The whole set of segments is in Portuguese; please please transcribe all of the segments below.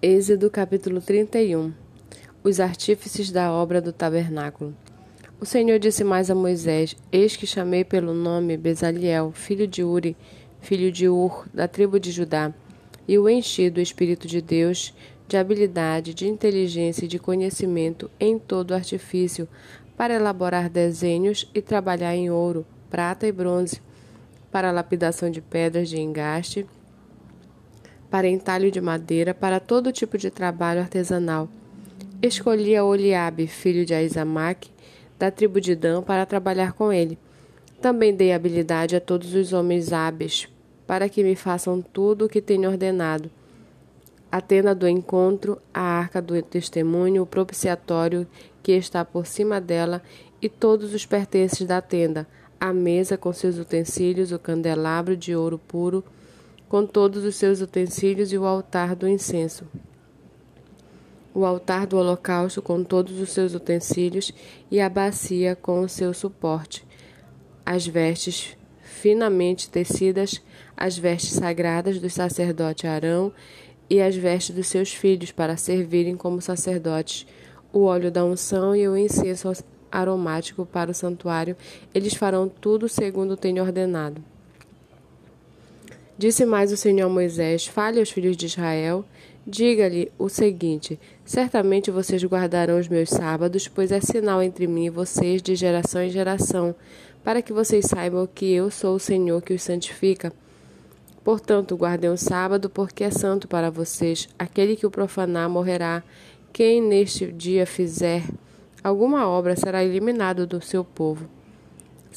Êxodo capítulo 31 Os artífices da obra do tabernáculo. O Senhor disse mais a Moisés: Eis que chamei pelo nome Bezaliel, filho de Uri, filho de Ur, da tribo de Judá, e o enchi do Espírito de Deus, de habilidade, de inteligência e de conhecimento em todo artifício, para elaborar desenhos e trabalhar em ouro, prata e bronze, para lapidação de pedras de engaste para entalho de madeira, para todo tipo de trabalho artesanal. Escolhi a Oliabe, filho de Aizamaque, da tribo de Dan, para trabalhar com ele. Também dei habilidade a todos os homens hábeis, para que me façam tudo o que tenho ordenado. A tenda do encontro, a arca do testemunho, o propiciatório que está por cima dela e todos os pertences da tenda, a mesa com seus utensílios, o candelabro de ouro puro, com todos os seus utensílios e o altar do incenso. O altar do holocausto com todos os seus utensílios e a bacia com o seu suporte. As vestes finamente tecidas, as vestes sagradas do sacerdote Arão e as vestes dos seus filhos para servirem como sacerdotes, o óleo da unção e o incenso aromático para o santuário, eles farão tudo segundo tenho ordenado. Disse mais o Senhor a Moisés: Fale aos filhos de Israel, diga-lhe o seguinte: Certamente vocês guardarão os meus sábados, pois é sinal entre mim e vocês de geração em geração, para que vocês saibam que eu sou o Senhor que os santifica. Portanto, guardem o sábado, porque é santo para vocês. Aquele que o profanar morrerá. Quem neste dia fizer alguma obra será eliminado do seu povo.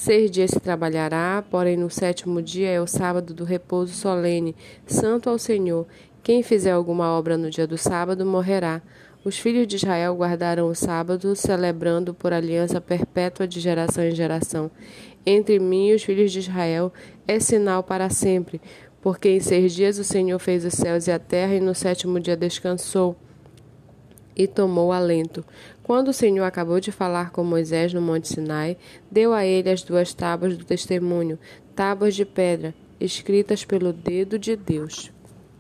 Seis dias se trabalhará, porém no sétimo dia é o sábado do repouso solene, santo ao Senhor. Quem fizer alguma obra no dia do sábado morrerá. Os filhos de Israel guardarão o sábado, celebrando por aliança perpétua de geração em geração. Entre mim e os filhos de Israel é sinal para sempre, porque em seis dias o Senhor fez os céus e a terra, e no sétimo dia descansou e tomou alento. Quando o Senhor acabou de falar com Moisés no Monte Sinai, deu a ele as duas tábuas do testemunho, tábuas de pedra, escritas pelo dedo de Deus.